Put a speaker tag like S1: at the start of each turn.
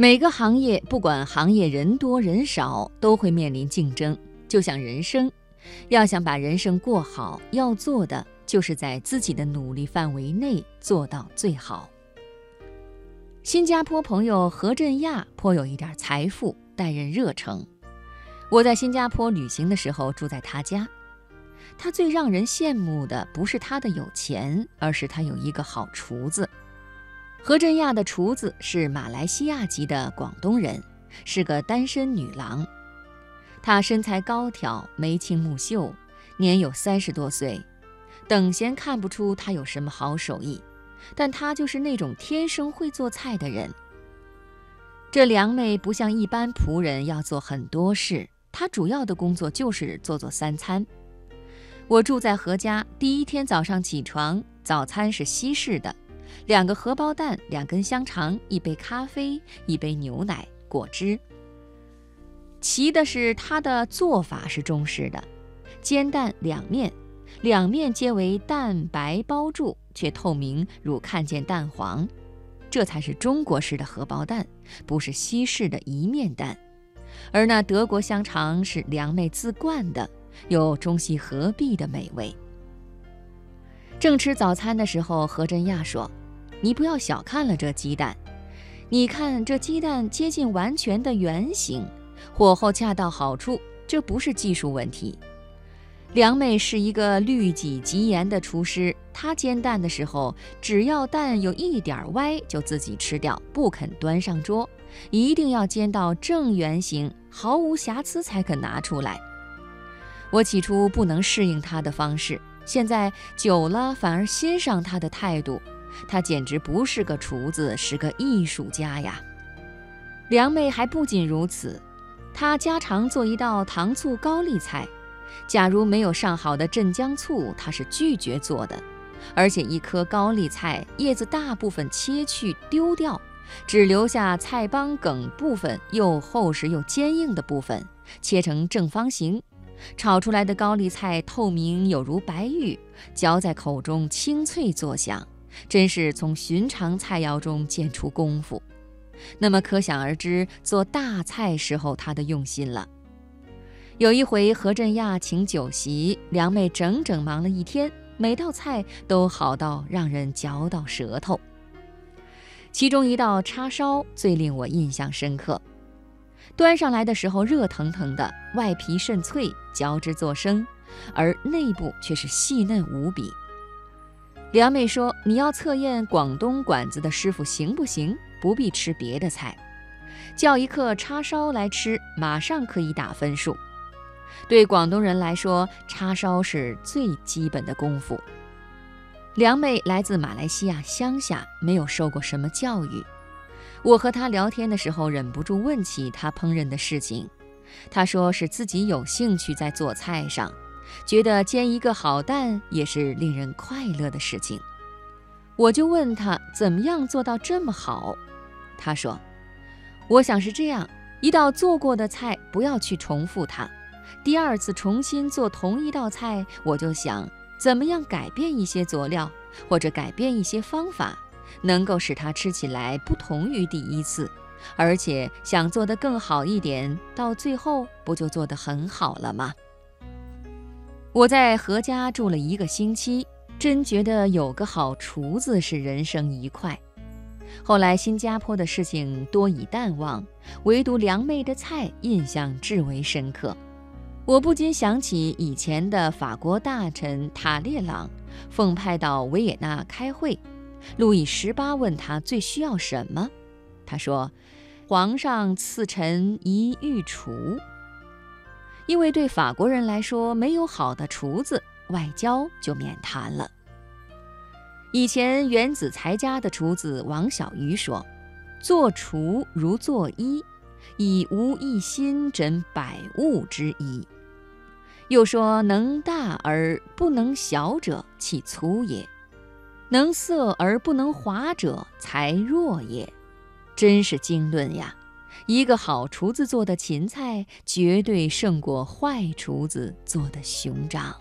S1: 每个行业，不管行业人多人少，都会面临竞争。就像人生，要想把人生过好，要做的就是在自己的努力范围内做到最好。新加坡朋友何振亚颇有一点财富，待人热诚。我在新加坡旅行的时候住在他家，他最让人羡慕的不是他的有钱，而是他有一个好厨子。何振亚的厨子是马来西亚籍的广东人，是个单身女郎。她身材高挑，眉清目秀，年有三十多岁。等闲看不出她有什么好手艺，但她就是那种天生会做菜的人。这梁妹不像一般仆人要做很多事，她主要的工作就是做做三餐。我住在何家，第一天早上起床，早餐是西式的。两个荷包蛋，两根香肠，一杯咖啡，一杯牛奶，果汁。奇的是，它的做法是中式的，煎蛋两面，两面皆为蛋白包住，却透明如看见蛋黄，这才是中国式的荷包蛋，不是西式的一面蛋。而那德国香肠是梁妹自灌的，有中西合璧的美味。正吃早餐的时候，何真亚说。你不要小看了这鸡蛋，你看这鸡蛋接近完全的圆形，火候恰到好处，这不是技术问题。梁妹是一个律己极严的厨师，她煎蛋的时候，只要蛋有一点歪，就自己吃掉，不肯端上桌，一定要煎到正圆形，毫无瑕疵才肯拿出来。我起初不能适应她的方式，现在久了反而欣赏她的态度。他简直不是个厨子，是个艺术家呀！梁妹还不仅如此，她家常做一道糖醋高丽菜，假如没有上好的镇江醋，她是拒绝做的。而且一颗高丽菜叶子大部分切去丢掉，只留下菜帮梗部分又厚实又坚硬的部分，切成正方形，炒出来的高丽菜透明有如白玉，嚼在口中清脆作响。真是从寻常菜肴中见出功夫，那么可想而知做大菜时候他的用心了。有一回何振亚请酒席，梁妹整整忙了一天，每道菜都好到让人嚼到舌头。其中一道叉烧最令我印象深刻，端上来的时候热腾腾的，外皮甚脆，嚼之作声，而内部却是细嫩无比。梁妹说：“你要测验广东馆子的师傅行不行？不必吃别的菜，叫一客叉烧来吃，马上可以打分数。对广东人来说，叉烧是最基本的功夫。”梁妹来自马来西亚乡下，没有受过什么教育。我和她聊天的时候，忍不住问起她烹饪的事情。她说是自己有兴趣在做菜上。觉得煎一个好蛋也是令人快乐的事情，我就问他怎么样做到这么好。他说：“我想是这样，一道做过的菜不要去重复它，第二次重新做同一道菜，我就想怎么样改变一些佐料，或者改变一些方法，能够使它吃起来不同于第一次，而且想做得更好一点，到最后不就做得很好了吗？”我在何家住了一个星期，真觉得有个好厨子是人生一快。后来新加坡的事情多已淡忘，唯独梁妹的菜印象至为深刻。我不禁想起以前的法国大臣塔列朗，奉派到维也纳开会，路易十八问他最需要什么，他说：“皇上赐臣一御厨。”因为对法国人来说，没有好的厨子，外交就免谈了。以前原子才家的厨子王小鱼说：“做厨如做衣，以无一心诊百物之一。”又说：“能大而不能小者，其粗也；能色而不能滑者，才弱也。”真是经论呀！一个好厨子做的芹菜，绝对胜过坏厨子做的熊掌。